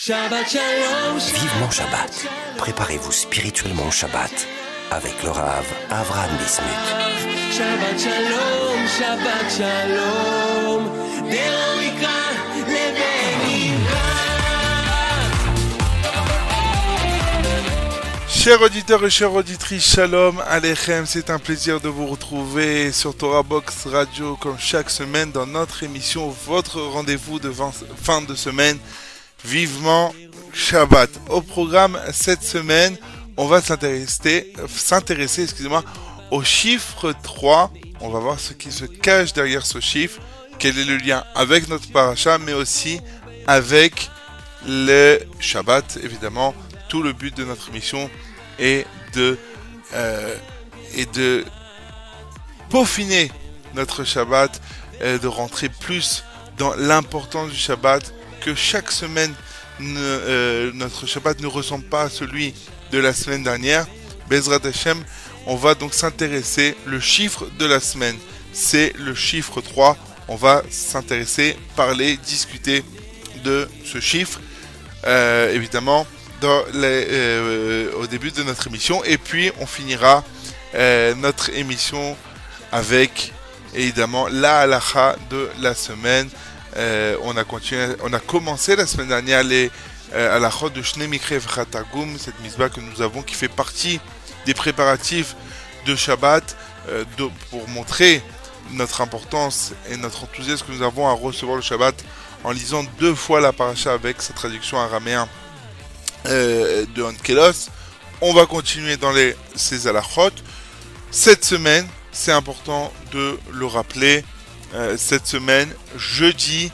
Shabbat Shalom. Vivement Shabbat. Préparez-vous spirituellement au Shabbat avec le Rav Avram Bismuth. Shabbat Shalom, Shabbat Shalom. Chers auditeurs et chères auditrices, Shalom Alechem, c'est un plaisir de vous retrouver sur Torah Box Radio comme chaque semaine dans notre émission, votre rendez-vous de fin de semaine vivement Shabbat. Au programme cette semaine, on va s'intéresser, s'intéresser, excusez-moi, au chiffre 3. On va voir ce qui se cache derrière ce chiffre, quel est le lien avec notre paracha, mais aussi avec le Shabbat, évidemment. Tout le but de notre émission est de, euh, est de peaufiner notre Shabbat, et de rentrer plus dans l'importance du Shabbat, que chaque semaine, ne- euh, notre Shabbat ne ressemble pas à celui de la semaine dernière. Bezrat Hashem, on va donc s'intéresser, le chiffre de la semaine, c'est le chiffre 3. On va s'intéresser, parler, discuter de ce chiffre, euh, évidemment, euh, au début de notre émission. Et puis, on finira notre émission avec, évidemment, la halacha de la semaine. Euh, on, a commencé la semaine dernière les euh, halachot de Shnei Mikre V'Chatagum, cette misbah que nous avons qui fait partie des préparatifs de Shabbat euh, de- pour montrer notre importance et notre enthousiasme que nous avons à recevoir le Shabbat en lisant deux fois la paracha avec sa traduction araméen de Onkelos. On va continuer dans les, ces halachot. Cette semaine, c'est important de le rappeler, euh, cette semaine, jeudi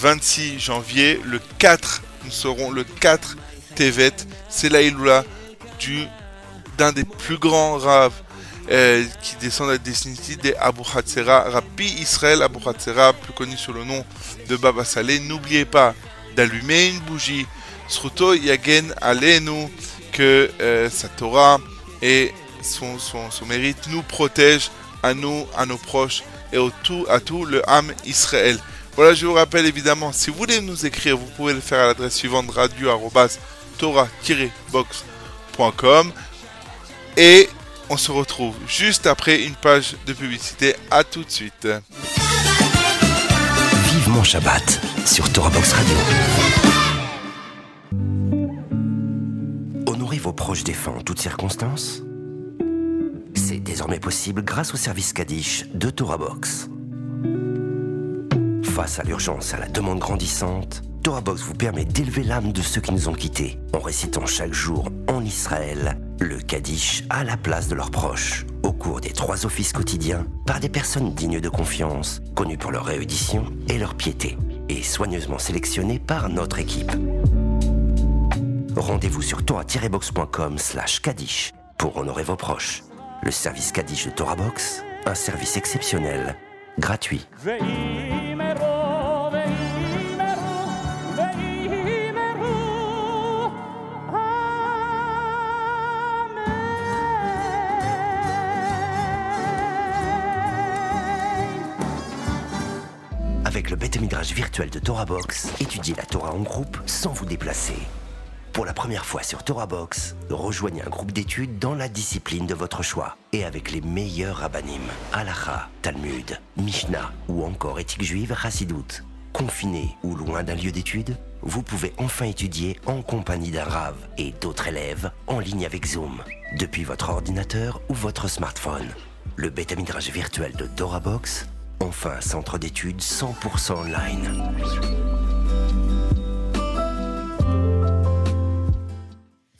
26 janvier, le 4, nous serons le 4 Tevet, c'est la Iloula du d'un des plus grands raves euh, qui descend de la destinée des Abu Hatzera, Rabbi Israël Abu Hatzera, plus connu sous le nom de Baba Saleh. N'oubliez pas d'allumer une bougie. Sruto Yagen Alenu, que euh, sa Torah et son, son, son mérite nous protègent à nous, à nos proches et au tout, à tout le âme Israël. Voilà, je vous rappelle évidemment, si vous voulez nous écrire, vous pouvez le faire à l'adresse suivante radio-torah-box.com et on se retrouve juste après une page de publicité. À tout de suite. Vivement Shabbat sur Torah Box Radio. Honorez vos proches défunts en toutes circonstances désormais possible grâce au service Kaddish de Torah Box. Face à l'urgence et à la demande grandissante, Torah Box vous permet d'élever l'âme de ceux qui nous ont quittés en récitant chaque jour en Israël le Kaddish à la place de leurs proches au cours des trois offices quotidiens par des personnes dignes de confiance, connues pour leur réédition et leur piété, et soigneusement sélectionnées par notre équipe. Rendez-vous sur torah-box.com slash Kaddish pour honorer vos proches le service Kaddish de Torah Box, un service exceptionnel, gratuit. Avec le Beth virtuel de TorahBox, étudiez la Torah en groupe sans vous déplacer. Pour la première fois sur Torah Box, rejoignez un groupe d'études dans la discipline de votre choix et avec les meilleurs rabbinim, Halacha, Talmud, Mishnah ou encore éthique juive Chassidoute. Confiné ou loin d'un lieu d'études, vous pouvez enfin étudier en compagnie d'un Rav et d'autres élèves en ligne avec Zoom, depuis votre ordinateur ou votre smartphone. Le Beth Midrash virtuel de Torah Box, enfin centre d'études 100% online.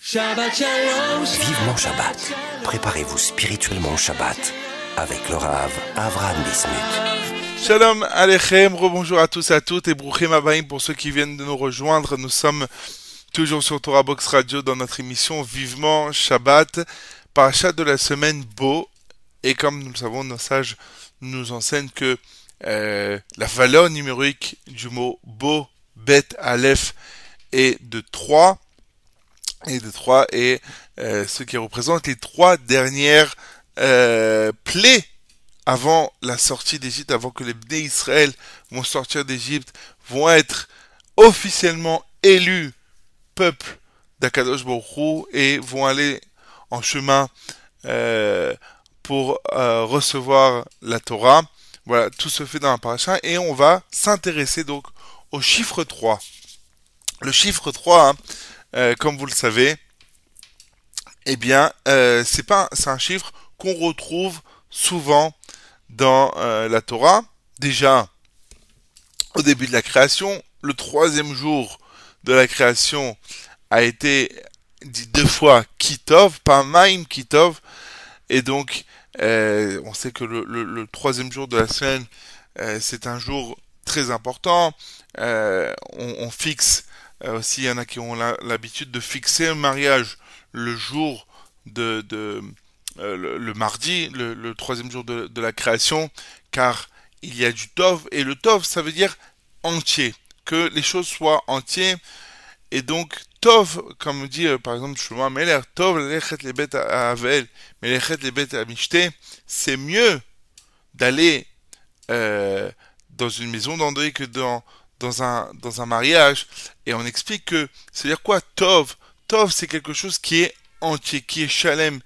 Shabbat Shalom. Vivement Shabbat. Préparez-vous spirituellement au Shabbat avec le Rav Avram Bismuth. Shalom Alechem, rebonjour à tous et à toutes et Bruchim Abaïm pour ceux qui viennent de nous rejoindre. Nous sommes toujours sur Torah Box Radio dans notre émission Vivement Shabbat, parachat de la semaine Beau. Et comme nous le savons, nos sages nous enseignent que euh, la valeur numérique du mot Beau, Bet, Aleph est de 3 et de 3 et euh, ce qui représente les trois dernières euh, plaies avant la sortie d'Égypte, avant que les Bnei Israël vont sortir d'Égypte, vont être officiellement élus peuple d'Akadosh Baruch et vont aller en chemin euh, pour euh, recevoir la Torah. Voilà, tout se fait dans la paracha et on va s'intéresser donc au chiffre 3. Le chiffre 3, hein, euh, comme vous le savez, eh bien, euh, c'est pas, c'est un chiffre qu'on retrouve souvent dans euh, la Torah. Déjà, au début de la création, le troisième jour de la création a été dit deux fois Kitov, pas Maim Kitov, et donc on sait que le, le- troisième jour de la semaine, c'est un jour très important. On, fixe aussi, il y en a qui ont l'habitude de fixer un mariage le jour de, euh, le, mardi, le, troisième jour de, la création, car il y a du tov et le tov, ça veut dire entier, que les choses soient entières. Et donc, Tov, comme dit euh, par exemple Shlomo Meller, Tov lechet lebet avel, melechet lebet amishte, c'est mieux d'aller euh, dans une maison d'André que dans, dans, un, dans un mariage. Et on explique que, c'est-à-dire quoi Tov Tov, c'est quelque chose qui est entier, qui est chalem.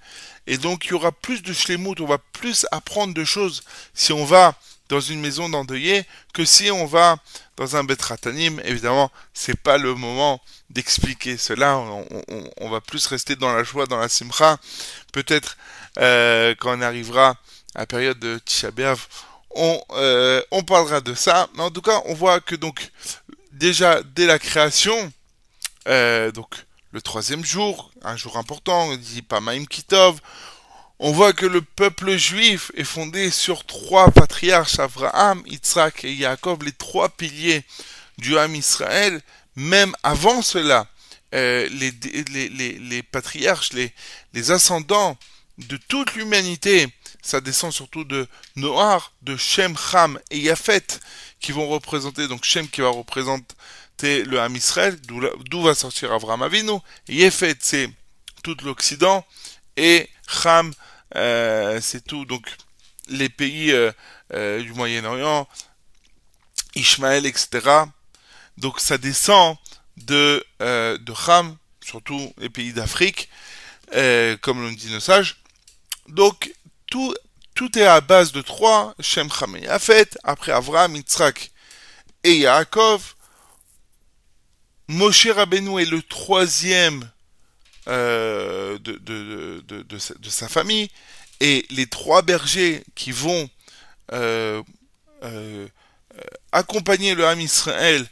Et donc, il y aura plus de shlemut, on va plus apprendre de choses si on va dans une maison d'endeuillé que si on va dans un betratanim. Évidemment, c'est pas le moment d'expliquer cela. On, va plus rester dans la joie, dans la simcha. Peut-être euh, quand on arrivera à la période de Tisha on, euh, on parlera de ça. Mais en tout cas, on voit que donc déjà dès la création, euh, donc le troisième jour, un jour important, on dit pas Maïm Kitov, on voit que le peuple juif est fondé sur trois patriarches, Abraham, Yitzhak et Yaakov, les trois piliers du Ham Israël. Même avant cela, euh, les, les, les, les patriarches, les ascendants de toute l'humanité, ça descend surtout de Noar, de Shem, Ham et Yafet, qui vont représenter, donc Shem qui va représenter le Ham Israël, d'où va sortir Abraham Avinu, et Yafet c'est tout l'Occident, et Ham euh, c'est tout, donc les pays euh, euh, du Moyen-Orient, Ishmaël, etc. Donc ça descend de, euh, de Ham, surtout les pays d'Afrique, comme l'ont dit nos sages. Donc tout, est à base de trois, Shem, Ham et Yafet, après Avraham, Yitzhak et Yaakov. Moshe Rabbeinu est le troisième euh, de sa famille, et les trois bergers qui vont euh, euh, accompagner le Ham Israël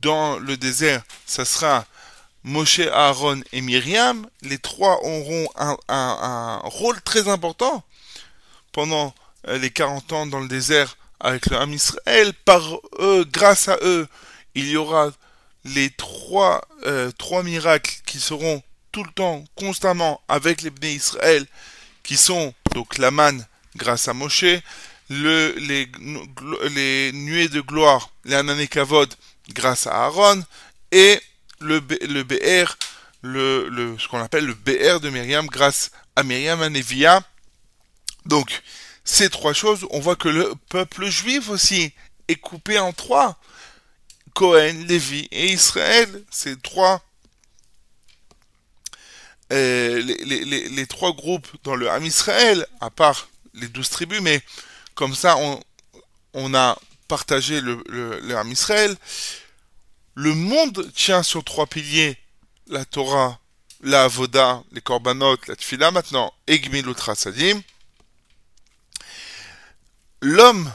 dans le désert, ça sera Moshe, Aaron et Myriam. Les trois auront un, rôle très important pendant euh, les 40 ans dans le désert avec le Ham Israël. Par eux, grâce à eux, il y aura les trois, euh, trois miracles qui seront tout le temps, constamment, avec les Bnei Israël, qui sont donc la manne grâce à Moshe, le, les, les nuées de gloire, les Ananekavod grâce à Aaron, et le, BR, le, ce qu'on appelle le BR de Myriam grâce à Myriam Anevia. Donc, ces trois choses, on voit que le peuple juif aussi est coupé en trois. Cohen, Lévi et Israël, ces trois euh, les, les, les, trois groupes dans le Ham Israël, à part les douze tribus, mais comme ça, on, on a partagé le Ham Israël. Le monde tient sur trois piliers, la Torah, la Avoda, les Korbanot, la Tfila maintenant, et Gmilut Rasadim. L'homme,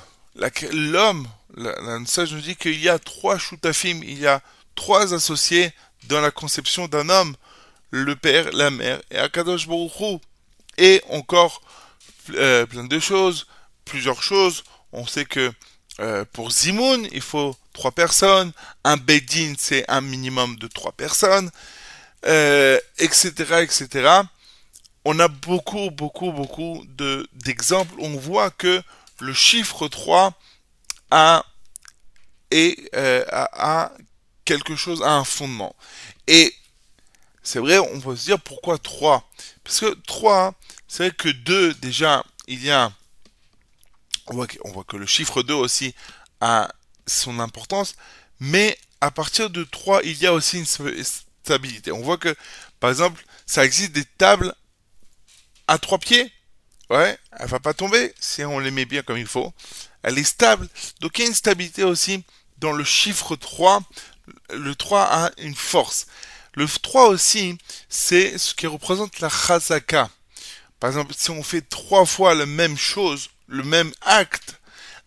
l'homme, la sage nous dit qu'il y a trois shutafim, il y a trois associés dans la conception d'un homme le père, la mère et Akadosh Baruch Et encore euh, plein de choses, plusieurs choses. On sait que euh, pour Zimoun, il faut trois personnes. Un Bedin, c'est un minimum de trois personnes, euh, etc., etc. On a beaucoup, beaucoup, beaucoup de, d'exemples. On voit que le chiffre 3 a, et, a, a quelque chose, a un fondement. Et c'est vrai, on peut se dire pourquoi 3 Parce que 3, c'est vrai que 2, déjà, il y a. On voit que le chiffre 2 aussi a son importance, mais à partir de 3, il y a aussi une stabilité. On voit que, par exemple, ça existe des tables à trois pieds. Ouais, elle va pas tomber si on les met bien comme il faut. Elle est stable. Donc il y a une stabilité aussi dans le chiffre 3. Le 3 a une force. Le 3 aussi, c'est ce qui représente la chazaka. Par exemple, si on fait trois fois la même chose, le même acte,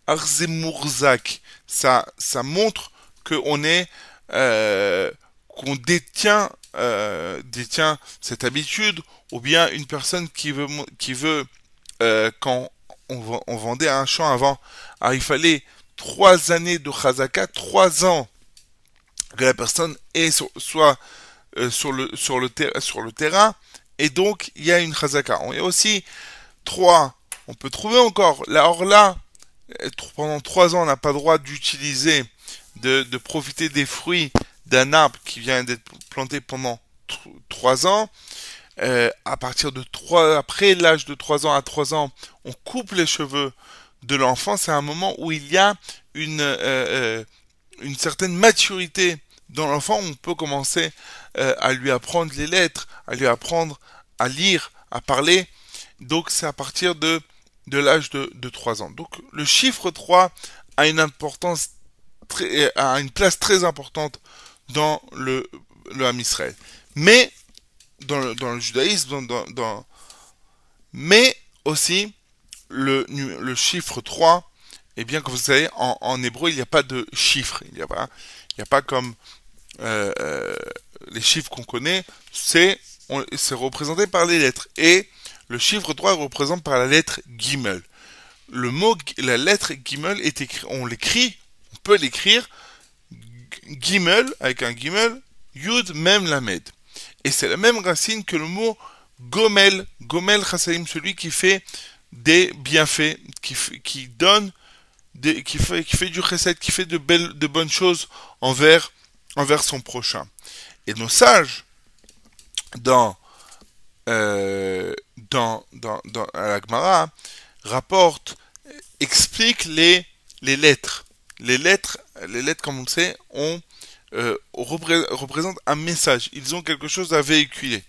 Arzemurzak, ça, ça montre qu'on est, euh, qu'on détient, euh, détient cette habitude, ou bien une personne qui veut, qui veut, euh, quand on, on vendait un champ avant, alors il fallait trois années de chazaka, trois ans que la personne soit sur le terrain, et donc il y a une chazaka. Il y a aussi trois. On peut trouver encore. Là, or là, euh, tr- pendant trois ans, on n'a pas le droit d'utiliser, de, profiter des fruits d'un arbre qui vient d'être planté pendant tr- trois ans. Euh, à partir de trois, après l'âge de trois ans à trois ans, on coupe les cheveux de l'enfant. C'est un moment où il y a une euh, euh, une certaine maturité dans l'enfant. On peut commencer euh, à lui apprendre les lettres, à lui apprendre à lire, à parler. Donc c'est à partir de de l'âge de, de 3 ans. Donc le chiffre 3 a une importance très, a une place très importante dans le, le Ham Israël. Mais dans le, dans le judaïsme, dans, dans, mais aussi le, le chiffre 3, et bien que vous savez, en, hébreu, il n'y a pas de chiffre. Il n'y a pas, il a pas comme euh, euh, les chiffres qu'on connaît, c'est on- c'est représenté par les lettres. Et le chiffre 3 est représenté par la lettre Gimel. Le mot, la lettre Gimel est écrit, on l'écrit, on peut l'écrire Gimel, avec un Gimel, Yud Mem Lamed. Et c'est la même racine que le mot Gomel, Gomel Chassalim, celui qui fait des bienfaits, qui, donne, des, qui, fait, qui fait du chesed, qui fait de, belles, de bonnes choses envers, envers son prochain. Et nos sages, dans, euh, dans, la Gemara, rapportent, expliquent les, les lettres. Les lettres, les lettres, comme on le sait, ont, euh, repré- représentent un message. Ils ont quelque chose à véhiculer.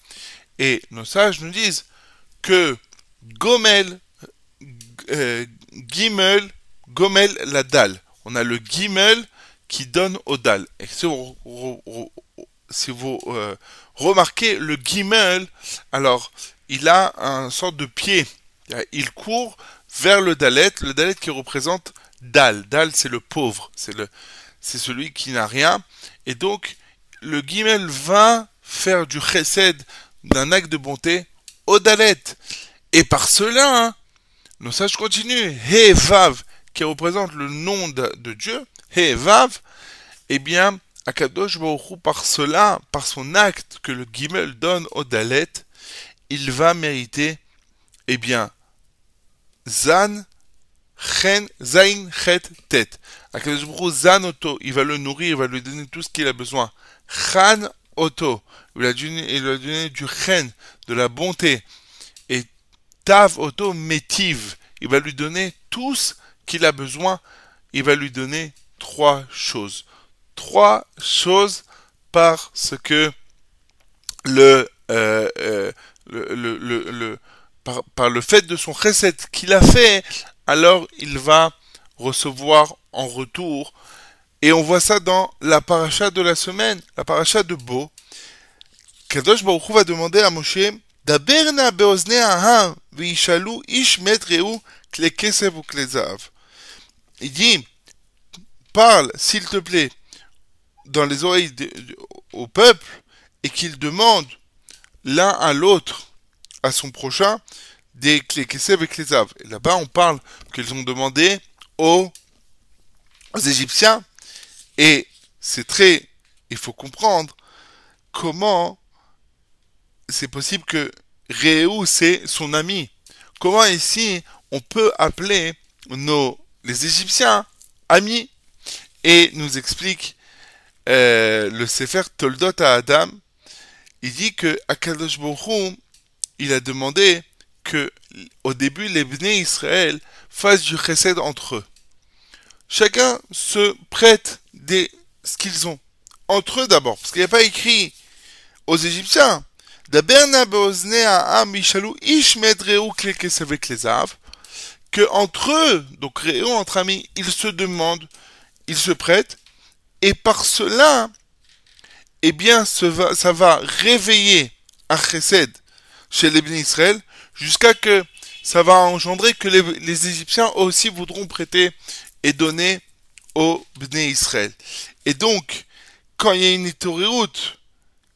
Et nos sages nous disent que Gomel, euh, Gimel, Gomel, la dalle. On a le Gimel qui donne au dalle. Si vous euh, remarquez le Gimel, alors il a un sorte de pied. Il court vers le Dalet, le Dalet qui représente Dal. Dal, c'est le pauvre, c'est le, c'est celui qui n'a rien. Et donc, le Gimel va faire du chesed, d'un acte de bonté, au Dalet. Et par cela, hein, nos sages continuent. He Vav, qui représente le nom de, Dieu, He Vav, eh bien, Akadosh Baruch par cela, par son acte que le Gimel donne au Dalet, il va mériter, eh bien, Zan, Chen, Zain, Chet, Tet. Zan Oto, il va le nourrir, il va lui donner tout ce qu'il a besoin. Chan Oto, il va lui donner, du Chen, de la bonté. Et Tav Oto Metiv, il va lui donner tout ce qu'il a besoin. Il va lui donner trois choses. Trois choses parce que le, euh, euh, par, le fait de son recette qu'il a fait, alors il va recevoir en retour. Et on voit ça dans la paracha de la semaine, la paracha de Bo. Kadosh Baruch va demander à Moshe, Daberna beozne aham, ish. Il dit, parle, s'il te plaît, dans les oreilles au peuple, et qu'il demande l'un à l'autre, à son prochain, des clés kesev et zahav. Et là-bas, on parle qu'ils ont demandé aux, aux Égyptiens, et c'est très, il faut comprendre comment c'est possible que Réou, c'est son ami. Comment ici on peut appeler nos, les Égyptiens amis Et nous explique euh, le Sefer Toldot à Adam. Il dit que Akadosh il a demandé que au début les Bnei Israël fassent du chesed entre eux. Chacun se prête des ce qu'ils ont entre eux d'abord, parce qu'il n'y a pas écrit aux Égyptiens. Que entre eux, donc Réo, entre amis, ils se demandent, ils se prêtent, et par cela, eh bien, ça va réveiller un chesed chez les bénis Israël, jusqu'à que ça va engendrer que les, Égyptiens aussi voudront prêter et donner aux bénis Israël. Et donc, quand il y a une itoriroute,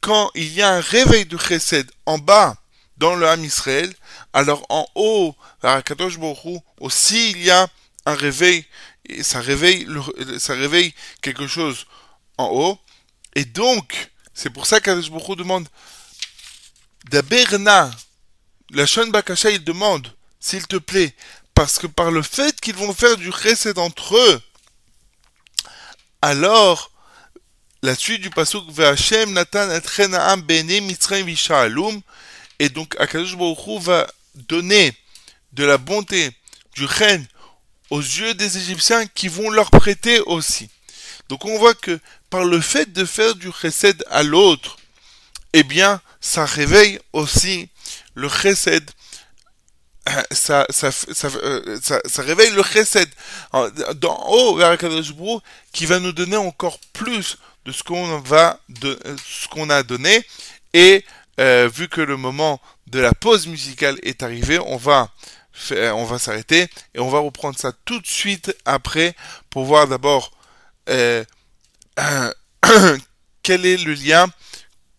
quand il y a un réveil de chesed en bas dans le Ham Israël, alors en haut, Akadosh Baruch Hu, aussi il y a un réveil, et ça réveille quelque chose en haut, et donc, c'est pour ça qu'Akadosh Baruch demande, Daberna, la Shon Bakasha, il demande, s'il te plaît, parce que par le fait qu'ils vont faire du chesed entre eux, alors, la suite du pasuk Ve'Hashem Natan et Chenaam Bene Mitzrayim Visha'alum et donc Akadosh Baruch va donner de la bonté du chen aux yeux des Égyptiens qui vont leur prêter aussi. Donc on voit que par le fait de faire du chesed à l'autre, eh bien ça réveille aussi le chesed. Euh, euh, ça, réveille le chesed. En- d'en haut vers qui va nous donner encore plus de ce qu'on va de, euh, ce qu'on a donné. Et vu que le moment de la pause musicale est arrivé on va on va s'arrêter et on va reprendre ça tout de suite après pour voir d'abord quel est le lien?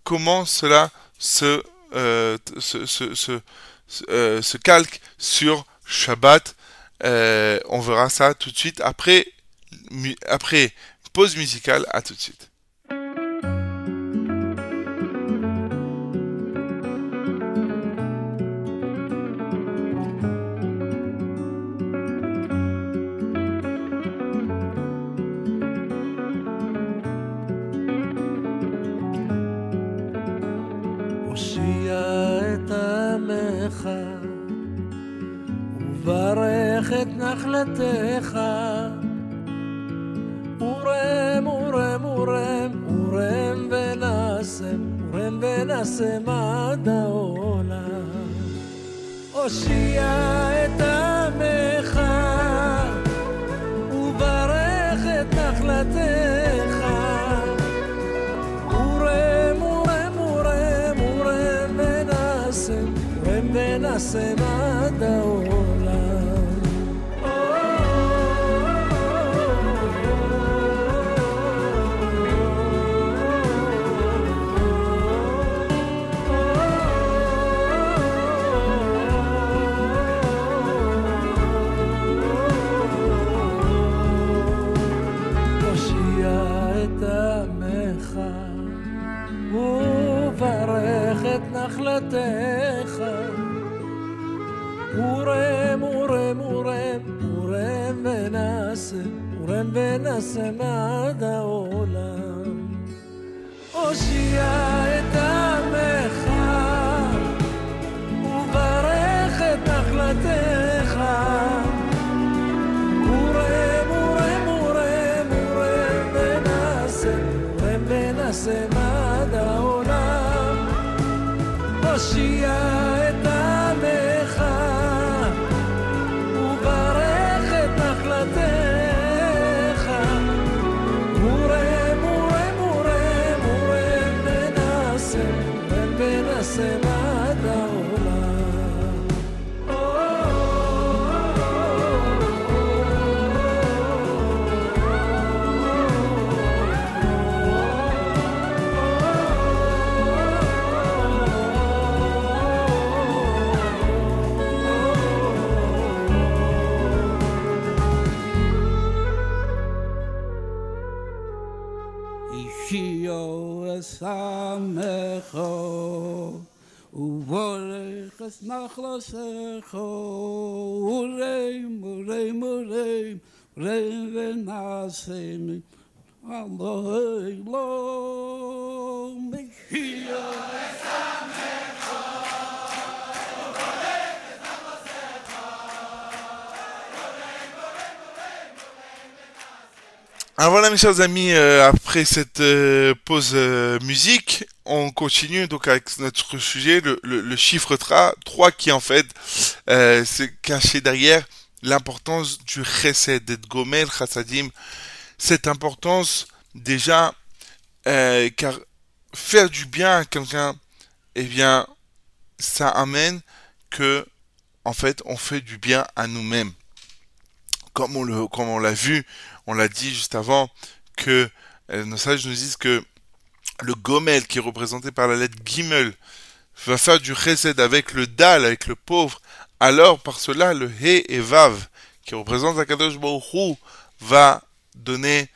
Comment cela se euh, se, se, euh, se calque sur Shabbat? Euh, on verra ça tout de suite après, après pause musicale. À tout de suite. go Uvorech es nachlasecho Ureim, ureim. Après cette euh, pause euh, musique, on continue donc avec notre sujet, le, chiffre 3, 3 qui en fait euh, c'est caché derrière l'importance du chesed, d'être gomel, chassadim, cette importance déjà, euh, car faire du bien à quelqu'un, eh bien, ça amène que, en fait, on fait du bien à nous-mêmes. Comme on l'a vu, on l'a dit juste avant, que nos sages nous disent que le gomel qui est représenté par la lettre gimel va faire du chesed avec le dal, avec le pauvre, alors par cela le he et vav qui représente la Kadosh Baruch va donner,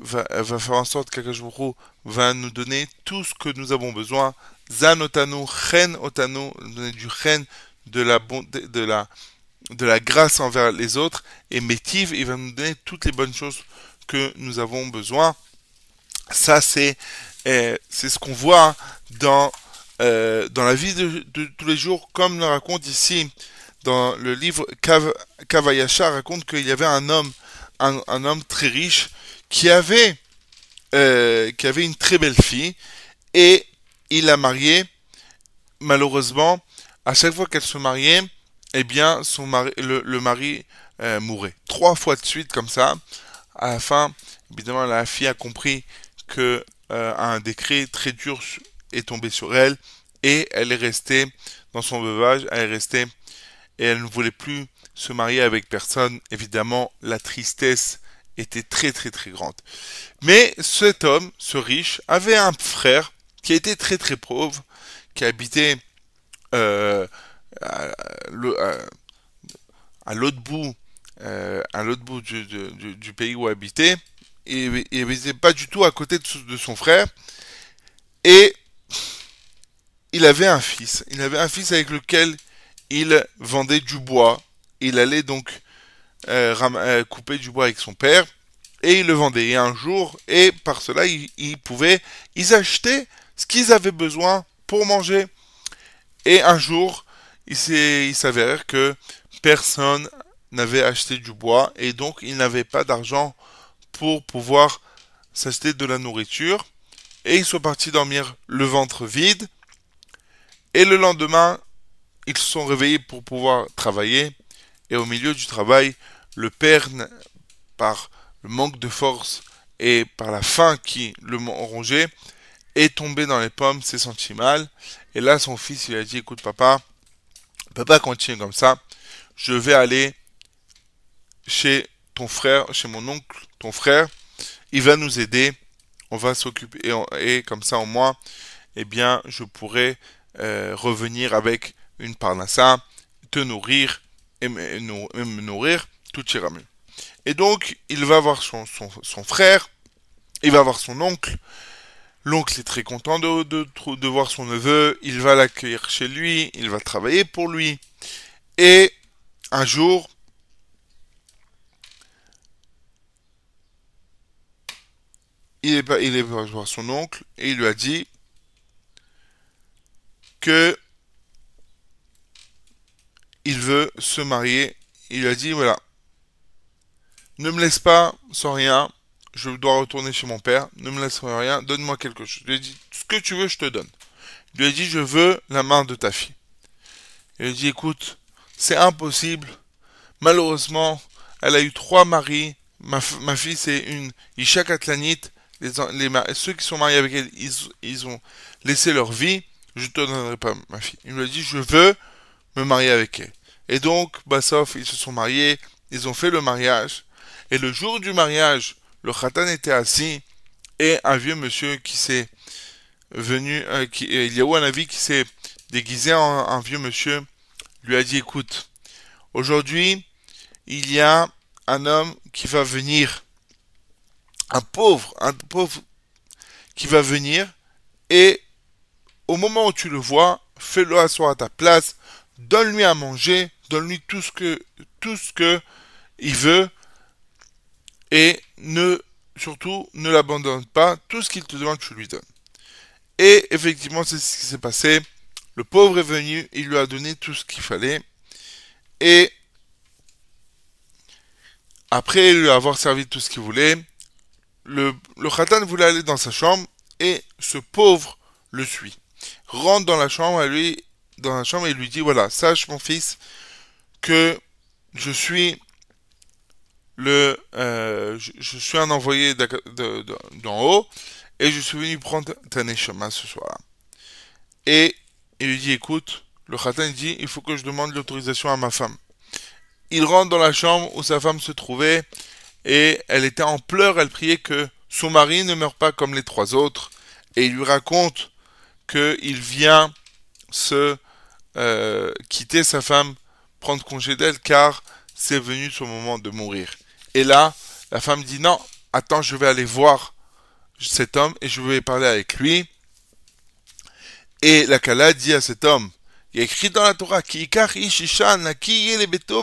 va, va faire en sorte qu'Akadosh Baruch va nous donner tout ce que nous avons besoin. Zan otanu, chen otanu, donner du chen, de la de la, de la grâce envers les autres, et métiv, il va nous donner toutes les bonnes choses que nous avons besoin. Ça, c'est euh, c'est ce qu'on voit dans, euh, dans la vie de, de, tous les jours, comme le raconte ici dans le livre Kav, Kavayasha, raconte qu'il y avait un homme, un, un homme très riche, qui avait, euh, qui avait une très belle fille, et il l'a mariée. Malheureusement, à chaque fois qu'elle se mariait, eh bien, son mari, le, le mari euh, mourait. Trois fois de suite, comme ça. À la fin, évidemment, la fille a compris que euh, un décret très dur est tombé sur elle et elle est restée dans son veuvage, elle est restée et elle ne voulait plus se marier avec personne. Évidemment, la tristesse était très très très grande. Mais cet homme, ce riche, avait un frère qui était très très pauvre, qui habitait euh, à, l'autre bout, euh, à l'autre bout du, du, pays où habitait, et il n'était pas du tout à côté de son frère. Et il avait un fils. Il avait un fils avec lequel il vendait du bois. Il allait donc euh, euh, couper du bois avec son père et il le vendait. Et un jour, et par cela, ils, pouvaient, ils achetaient ce qu'ils avaient besoin pour manger. Et un jour, il s'avère que personne n'avait acheté du bois et donc il n'avait pas d'argent pour pouvoir s'acheter de la nourriture. Et ils sont partis dormir le ventre vide. Et le lendemain, ils se sont réveillés pour pouvoir travailler. Et au milieu du travail, le père, par le manque de force et par la faim qui le rongeait, est tombé dans les pommes, s'est senti mal. Et là, son fils lui a dit, écoute papa, pas continuer comme ça. Je vais aller chez ton frère, chez mon oncle, ton frère. Il va nous aider. On va s'occuper. Et, comme ça, au moins, eh bien, je pourrai euh, revenir avec une parnassa, te nourrir et me, nourrir, tout ira mieux. Et donc, il va voir son, frère, il va voir son oncle. L'oncle est très content de voir son neveu, il va l'accueillir chez lui, il va travailler pour lui. Et un jour, il est, il voir son oncle et il lui a dit que il veut se marier. Il lui a dit voilà, ne me laisse pas sans rien. Je dois retourner chez mon père. Ne me laisse rien. Donne-moi quelque chose. Il lui a dit ce que tu veux, je te donne. Il lui a dit je veux la main de ta fille. Il lui a dit écoute, c'est impossible. Malheureusement, elle a eu trois maris. Ma, fille, c'est une Isha Katlanite ceux qui sont mariés avec elle, ils, ont laissé leur vie, je te donnerai pas ma fille. Il me dit, je veux me marier avec elle. Et donc, Bassof, ils se sont mariés, ils ont fait le mariage, et le jour du mariage, le khatan était assis, et un vieux monsieur qui s'est venu, euh, qui, il y a eu un avis qui s'est déguisé en un vieux monsieur, lui a dit, écoute, aujourd'hui, il y a un homme qui va venir un pauvre, un pauvre qui va venir et au moment où tu le vois, fais-le asseoir à ta place, donne-lui à manger, donne-lui tout ce que tout ce que il veut et ne surtout ne l'abandonne pas, tout ce qu'il te demande tu lui donnes. Et effectivement, c'est ce qui s'est passé. Le pauvre est venu, il lui a donné tout ce qu'il fallait et après lui avoir servi tout ce qu'il voulait, le, le khatan voulait aller dans sa chambre et ce pauvre le suit. Rentre dans la chambre, et lui, dans la chambre et lui dit voilà, sache mon fils que je suis le, euh, je, suis un envoyé d'en haut et je suis venu prendre ta neshama ce soir-là. Et il lui dit écoute, le khatan dit il faut que je demande l'autorisation à ma femme. Il rentre dans la chambre où sa femme se trouvait et elle était en pleurs, elle priait que son mari ne meure pas comme les trois autres et il lui raconte qu'il vient se euh, quitter sa femme, prendre congé d'elle car c'est venu son moment de mourir. Et là, la femme dit non, attends, je vais aller voir cet homme et je vais parler avec lui. Et la Kala dit à cet homme, il y écrit dans la Torah, Ki ikar ish ishan, ki yele beto.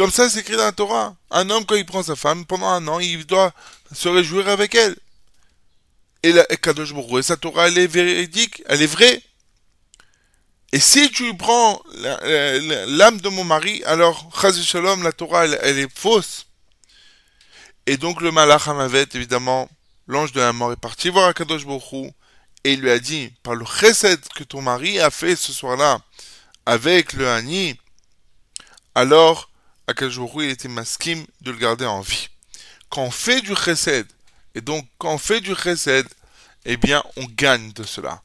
Comme ça, c'est écrit dans la Torah. Un homme, quand il prend sa femme, pendant un an, il doit se réjouir avec elle. Et la Kadosh Baruch et sa Torah, elle est véridique, elle est vraie. Et si tu prends l'âme de mon mari, alors, Chaz Shalom, la Torah, elle, est fausse. Et donc, le Malach Hamavet, évidemment, l'ange de la mort est parti voir Akadosh Baruch et il lui a dit, par le chesed que ton mari a fait ce soir-là, avec le Hani, alors, Hu, il était maskim de le garder en vie. Quand on fait du chesed, et donc, quand on fait du chesed, eh bien, on gagne de cela.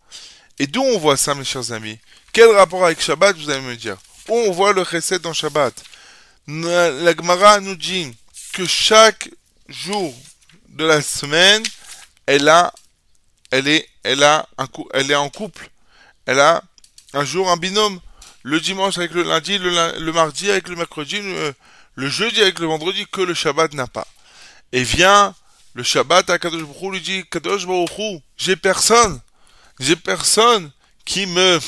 Et d'où on voit ça, mes chers amis? Quel rapport avec Shabbat, vous allez me dire? Où on voit le chesed dans Shabbat? La Gemara nous dit que chaque jour de la semaine, elle a, elle est, elle a un elle est en couple. Elle a un jour un binôme. Le dimanche avec le lundi, le, le mardi avec le mercredi, le, jeudi avec le vendredi, que le Shabbat n'a pas. Et vient le Shabbat à Kadosh Baruch lui dit Kadosh Baruch j'ai personne, j'ai personne qui me,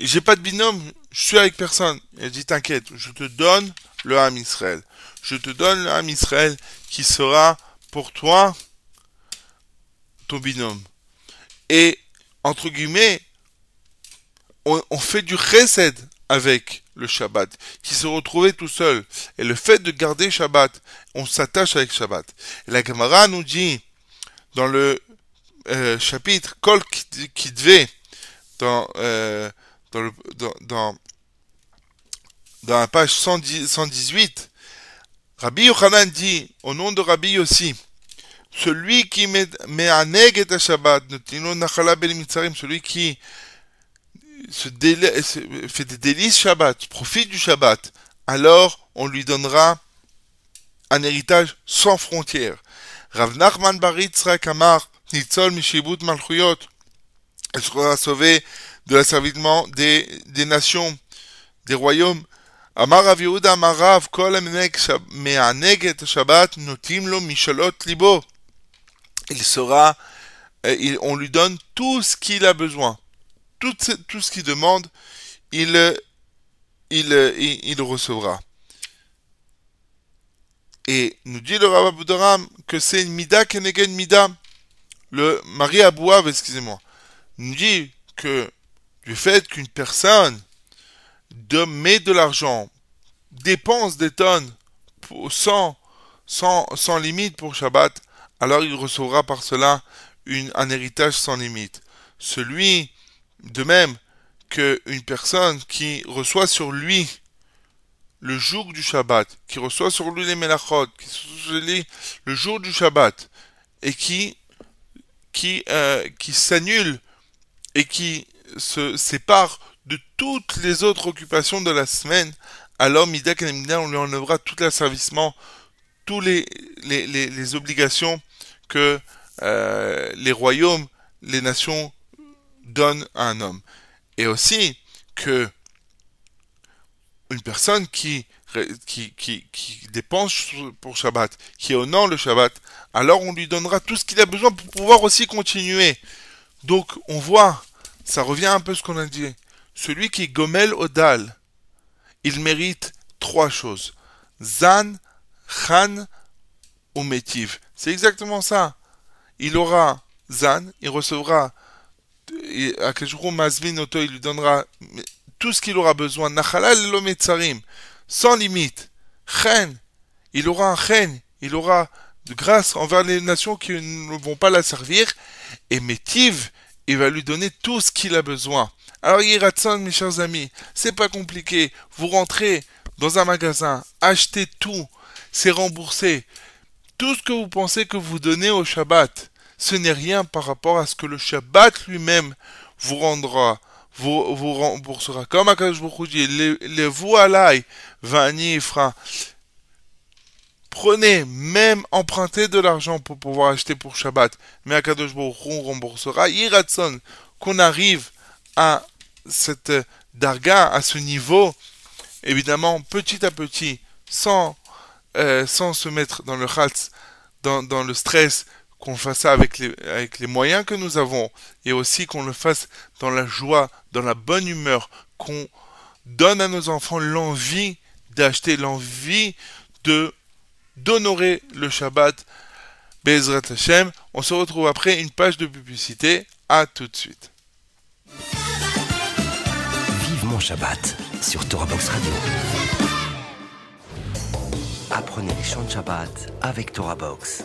j'ai pas de binôme, je suis avec personne. Il dit t'inquiète, je te donne le Ham Israël. Je te donne le Ham Israël qui sera pour toi ton binôme. Et entre guillemets, on, fait du chesed avec le Shabbat, qui se retrouvait tout seul. Et le fait de garder Shabbat, on s'attache avec Shabbat. Et la Gemara nous dit dans le euh, chapitre Kol Kidve, dans, euh, dans, dans, dans, la page 110 118, Rabbi Yochanan dit, au nom de Rabbi aussi, celui qui met me'aneg et à Shabbat, ben celui qui se délai- se- fait des délices Shabbat, profite du Shabbat, alors on lui donnera un héritage sans frontières. Rav Nachman Bar Yitzhak Amar, Nitzol Mishibut Malchuyot, elle sera sauvée de l'asservissement des, des nations, des royaumes. Amar Rav Yehuda Amar Rav, Kol Amenek Shab- Me'aneg et Shabbat, Notim Lo Mishalot Libo. Il sera, euh, on lui donne tout ce qu'il a besoin. Tout, ce- qu'il demande, il, il, recevra. Et nous dit le Rav Aboudaram que c'est une mida kenegen mida. Le Marie Abouav, excusez-moi, nous dit que du fait qu'une personne met de l'argent, dépense des tonnes sans, sans, limite pour Shabbat, alors il recevra par cela un héritage sans limite. Celui, de même, qu'une personne qui reçoit sur lui le jour du Shabbat, qui reçoit sur lui les melachot, qui reçoit sur le jour du Shabbat, et qui, qui, euh, qui s'annule et qui se sépare de toutes les autres occupations de la semaine, alors Mida on lui enlèvera tout l'asservissement, tous les, les, les, les obligations que euh, les royaumes, les nations donnent à un homme. Et aussi que une personne qui, qui, qui, qui dépense pour Shabbat, qui honore le Shabbat, alors on lui donnera tout ce qu'il a besoin pour pouvoir aussi continuer. Donc on voit, ça revient un peu à ce qu'on a dit. Celui qui Gomel Odal, il mérite trois choses. Zan, Khan ou Métiv. C'est exactement ça. Il aura Zan, il recevra Kejuru Mazvin Oto, il lui donnera tout ce qu'il aura besoin. Nachalal lo metzarim, sans limite. Chen, il aura un chen, il aura de grâce envers les nations qui ne vont pas la servir. Et Métiv, il va lui donner tout ce qu'il a besoin. Alors Yiratson, mes chers amis, c'est pas compliqué. Vous rentrez dans un magasin, achetez tout, c'est remboursé. Tout ce que vous pensez que vous donnez au Shabbat, ce n'est rien par rapport à ce que le Shabbat lui-même vous rendra, vous, vous remboursera. Comme Akadosh Baruch dit, les vous alai, vani. Prenez, même empruntez de l'argent pour pouvoir acheter pour Shabbat, mais Akadosh Baruch Hu remboursera. Yiratson, qu'on arrive à cette darga, à ce niveau, évidemment, petit à petit, sans, euh, sans se mettre dans le dans, dans le stress, qu'on fasse ça avec les, moyens que nous avons, et aussi qu'on le fasse dans la joie, dans la bonne humeur, qu'on donne à nos enfants l'envie d'acheter, l'envie de d'honorer le Shabbat. Bezrat Hashem. On se retrouve après une page de publicité. À tout de suite. Vive mon Shabbat sur Torah Box Radio. Apprenez les chants de Shabbat avec Torah Box.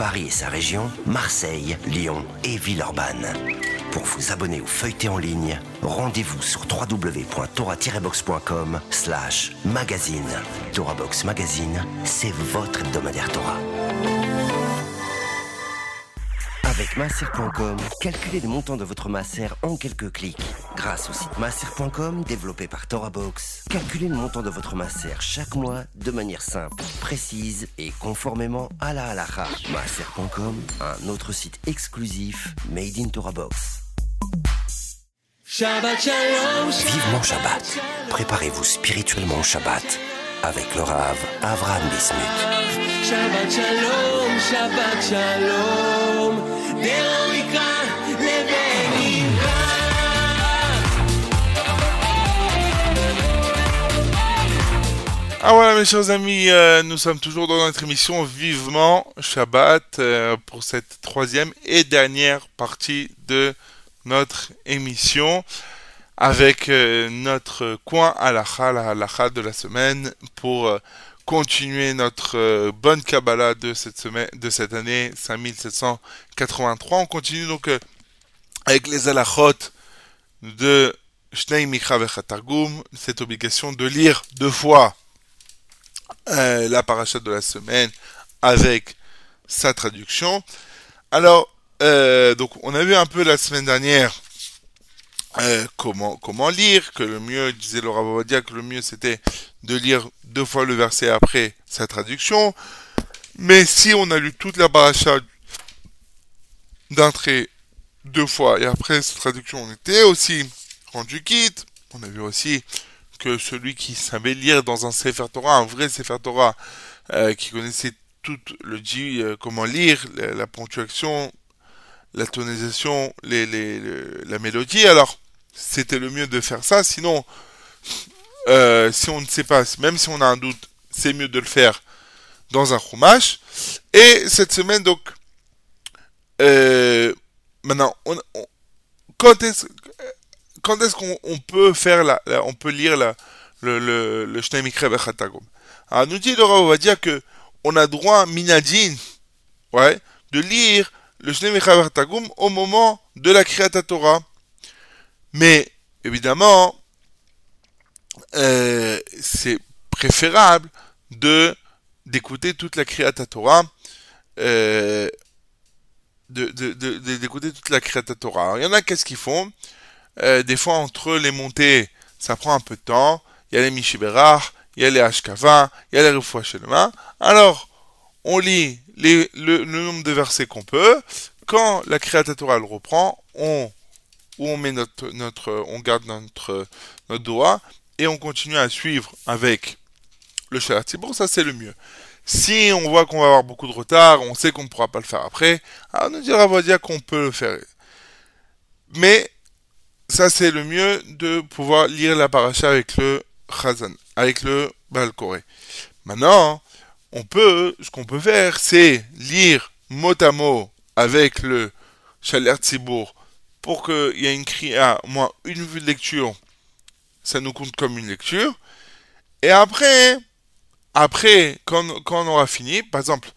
Paris et sa région, Marseille, Lyon et Villeurbanne. Pour vous abonner ou feuilleter en ligne, rendez-vous sur www.torah-box.com slash magazine. Torah Box Magazine, c'est votre hebdomadaire Torah. Avec masser.com, calculez le montant de votre masser en quelques clics. Grâce au site masser.com développé par TorahBox, calculez le montant de votre masser chaque mois de manière simple, précise et conformément à la halakha. Masser.com, un autre site exclusif made in TorahBox. Shabbat Shalom, Vivement Shabbat. Préparez-vous spirituellement au Shabbat avec le Rav Avraham Bismuth. Shabbat Shalom, Shabbat Shalom. Ah voilà mes chers amis, euh, nous sommes toujours dans notre émission Vivement Shabbat euh, pour cette troisième et dernière partie de notre émission avec euh, notre coin halakha, la halakha de la semaine pour continuer notre euh, bonne Kabbalah de cette semaine, de cette année 5783. On continue donc euh, avec les halachot de Shnei Mikra Vechatargum, cette obligation de lire deux fois euh, la paracha de la semaine avec sa traduction. Alors, donc on a vu un peu la semaine dernière comment comment lire, que le mieux, disait Laura Babadia, que le mieux c'était de lire deux fois le verset après sa traduction. Mais si on a lu toute la paracha d'un trait deux fois et après sa traduction, on était aussi rendu quitte. On a vu aussi que celui qui savait lire dans un Sefer Torah, un vrai Sefer Torah, euh, qui connaissait tout le dit, euh, comment lire, la, ponctuation, la tonisation, la mélodie, alors c'était le mieux de faire ça. Sinon, euh, si on ne sait pas, même si on a un doute, c'est mieux de le faire dans un chumash. Et cette semaine, donc, euh, maintenant, on, on- quand est-ce qu'on on peut faire la, on peut lire la, le le le Alors nous dit le Rav Ovadia que on a droit minadin, ouais, de lire le Shnei Mikra Bechatagum au moment de la Kriyat Torah. Mais évidemment, euh, c'est préférable de d'écouter toute la Kriyat Torah, euh, de, de, de- de- d'écouter toute la Kriyat Torah. Il y en a, qu'est-ce qu'ils font? Euh, Des fois, entre les montées, ça prend un peu de temps. Il y a les Mishiberach, il y a les Ashkava, il y a les Refoua. Alors, on lit les- le, le nombre de versets qu'on peut. Quand la Kriyat Torah elle reprend, on, où on met notre, notre, on garde notre, notre doigt et on continue à suivre avec le Shalat Tzibur, ça c'est le mieux. Si on voit qu'on va avoir beaucoup de retard, on sait qu'on ne pourra pas le faire après, alors on nous dira Vadia qu'on peut le faire. Mais ça c'est le mieux de pouvoir lire la paracha avec le Chazan, avec le Baal Koré. Maintenant, on peut, ce qu'on peut faire, c'est lire mot à mot avec le Shalat Tzibur pour qu'il y ait une kriya, au moins une vue de lecture, ça nous compte comme une lecture. Et après, après, quand, on aura fini, par exemple,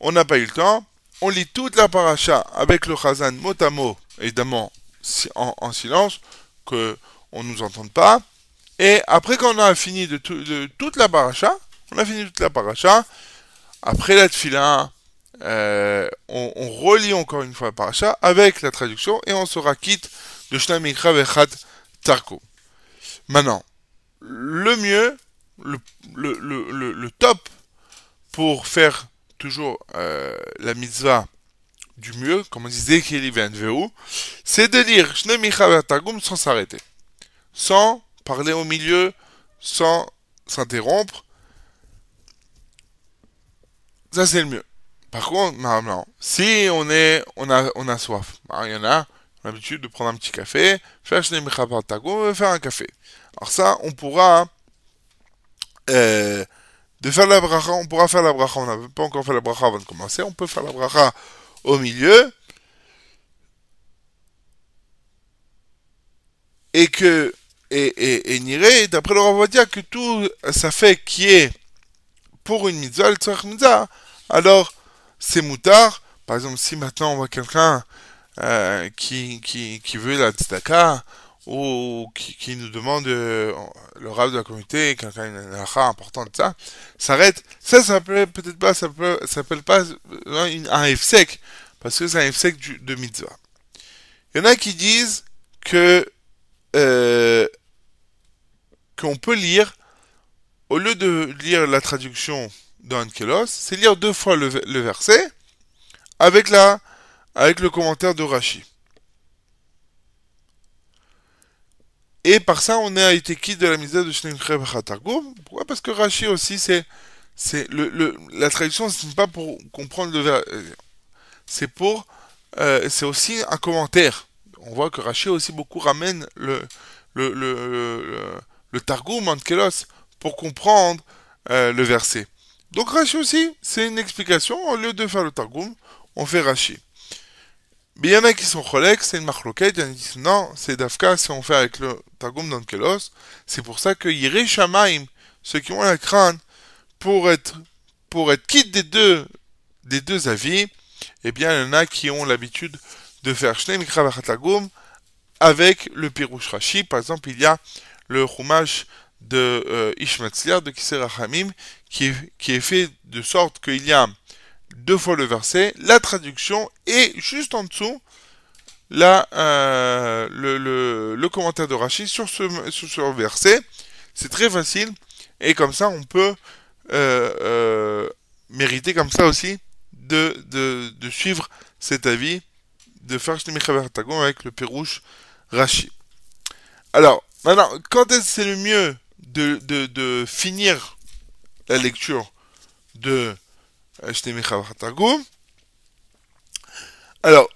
on n'a pas eu le temps, on lit toute la paracha avec le chazan mot à mot, évidemment en, en silence, que on nous entende pas. Et après, quand on a fini de, tout- de toute la paracha, on a fini toute la paracha, après la tefila, euh, on, relit encore une fois la paracha avec la traduction et on sera quitte de Shna Mikra Vechat Tarko. Maintenant, le mieux, le, le, le, le, top pour faire toujours euh, la mitzvah du mieux, comme on disait qu'il y c'est de lire Shne Mikra Vechat Targum sans s'arrêter, sans parler au milieu, sans s'interrompre. Ça, c'est le mieux. Par contre, non, non. Si on est, on a, on a soif, hein, il y en a l'habitude de prendre un petit café, faire faire un café. Alors ça, on pourra euh, de faire la bracha, on pourra faire la bracha. On n'a pas encore fait la bracha avant de commencer. On peut faire la bracha au milieu. Et que, et, et, et d'après le Rav dire que tout ça fait qui est pour une mitzvah, alors c'est moutard. Par exemple, si maintenant on voit quelqu'un euh, qui, qui, qui veut la tzedaka, ou qui, qui nous demande euh, le rave de la communauté, quelqu'un a une halakha importante, ça, s'arrête. Ça, ça s'appelle peut-être pas, ça s'appelle pas euh, une- un sec parce que c'est un sec de mitzvah. Il y en a qui disent que euh, qu'on peut lire, au lieu de lire la traduction dans Kelos, c'est lire deux fois le, le verset avec la avec le commentaire de Rashi. Et par ça, on a été quitte de la misère de Shneim Targum. Pourquoi? Parce que Rashi aussi, c'est, c'est le, la traduction, ce n'est pas pour comprendre le ver- euh, c'est pour, euh, c'est aussi un commentaire. On voit que Rashi aussi beaucoup ramène le, le, le, le, Targum pour comprendre euh, le verset. Donc Rashi aussi, c'est une explication. Au lieu de faire le Targum, on fait Rashi. Mais il y en a qui sont cholèques, c'est une marloquette, il y en a qui disent non, c'est Dafka si on fait avec le Targum dans Kelos. C'est pour ça que Yiré Shamaim, ceux qui ont la crainte, pour être, pour être quitte des deux, des deux avis, eh bien, il y en a qui ont l'habitude de faire Shnei Mikra Vachat Targum avec le Pirouche Rashi. Par exemple, il y a le Chumash de euh, de Kiser Rachamim, qui qui est fait de sorte qu'il y a deux fois le verset, la traduction et juste en dessous la, euh, le, commentaire de Rashi sur ce, sur ce verset. C'est très facile et comme ça on peut euh, euh, mériter comme ça aussi de, de, suivre cet avis de Mechaber Tagon avec le Pérouche Rashi. Alors, maintenant, quand est-ce que c'est le mieux de, de, finir la lecture de Alors,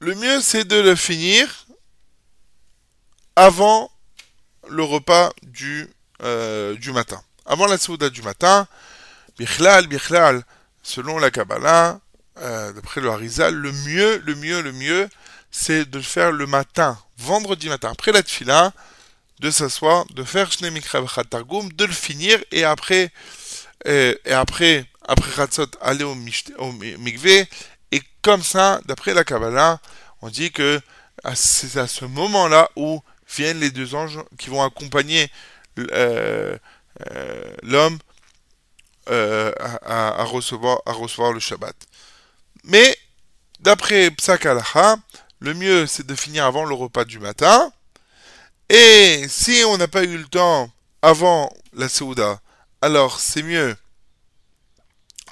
le mieux c'est de le finir avant le repas du, euh, matin. Avant la souda du matin, Bichlal, Bichlal, selon la Kabbalah, euh, d'après le Harizal, le mieux, le mieux, le mieux, c'est de le faire le matin, vendredi matin, après la tfila, de s'asseoir, de faire Targum, de le finir, et après, et après, après Chatzot, aller au, au mi- mikvé, et comme ça, d'après la Kabbalah, on dit que c'est à ce moment-là où viennent les deux anges qui vont accompagner euh, euh, l'homme euh, à, recevoir, le Shabbat. Mais, d'après Psak le mieux c'est de finir avant le repas du matin. Et si on n'a pas eu le temps avant la Souda, alors c'est mieux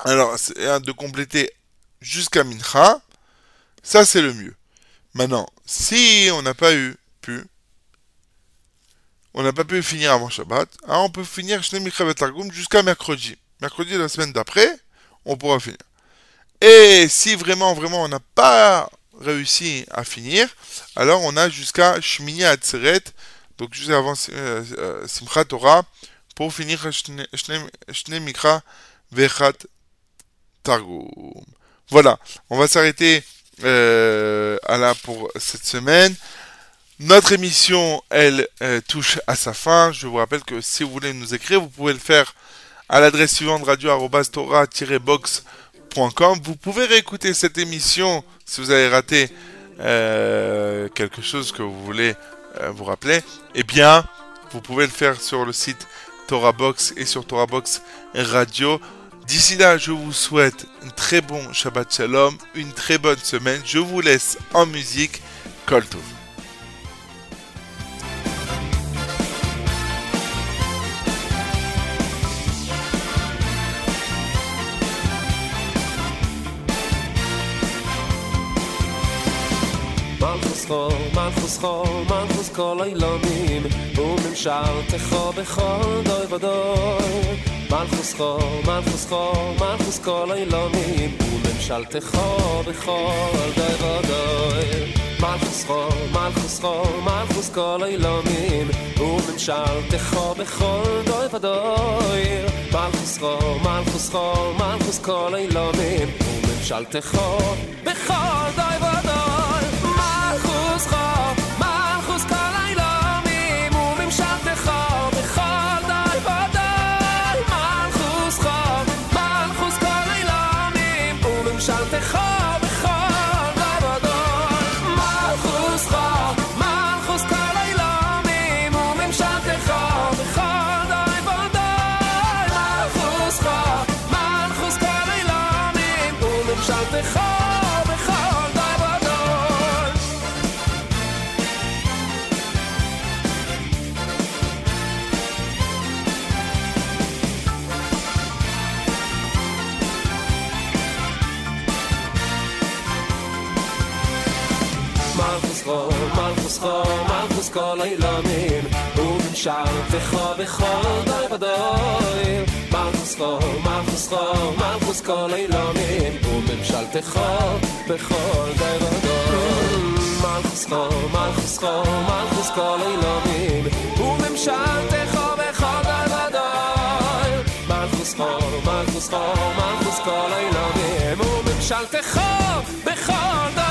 alors de compléter jusqu'à Mincha. Ça c'est le mieux. Maintenant, si on n'a pas eu pu, on n'a pas pu finir avant Shabbat, hein, on peut finir jusqu'à mercredi. Mercredi de la semaine d'après, on pourra finir. Et si vraiment, vraiment, on n'a pas réussi à finir, alors on a jusqu'à Shmini Atzeret, donc juste avant euh, euh, Simchat Torah, pour finir Shne Mikra Vechat Targum. Voilà, on va s'arrêter euh, là pour cette semaine. Notre émission, elle, euh, touche à sa fin. Je vous rappelle que si vous voulez nous écrire, vous pouvez le faire à l'adresse suivante radio-tora-box.com. Vous pouvez réécouter cette émission si vous avez raté euh, quelque chose que vous voulez vous rappeler. Eh bien, vous pouvez le faire sur le site Torah Box et sur Torah Box Radio. D'ici là, je vous souhaite un très bon Shabbat Shalom, une très bonne semaine. Je vous laisse en musique. Kol school man for school man for school i love him o mem shar te kho be kho do i vado man for school man for school man for school i love him o mem shar te kho be kho do i vado man for school man for school man for school i mem shar te kho be kho vado man man man mem shar te kho be kho מלכוס כל האילומים וממשלתך בכל די ודאי מלכוס חול, מלכוס חול, מלכוס כל האילומים וממשלתך בכל די ודאי מלכוס חול, מלכוס חול, מלכוס כל האילומים וממשלתך בכל די ודאי מלכוס חול, מלכוס חול, מלכוס כל האילומים וממשלתך בכל די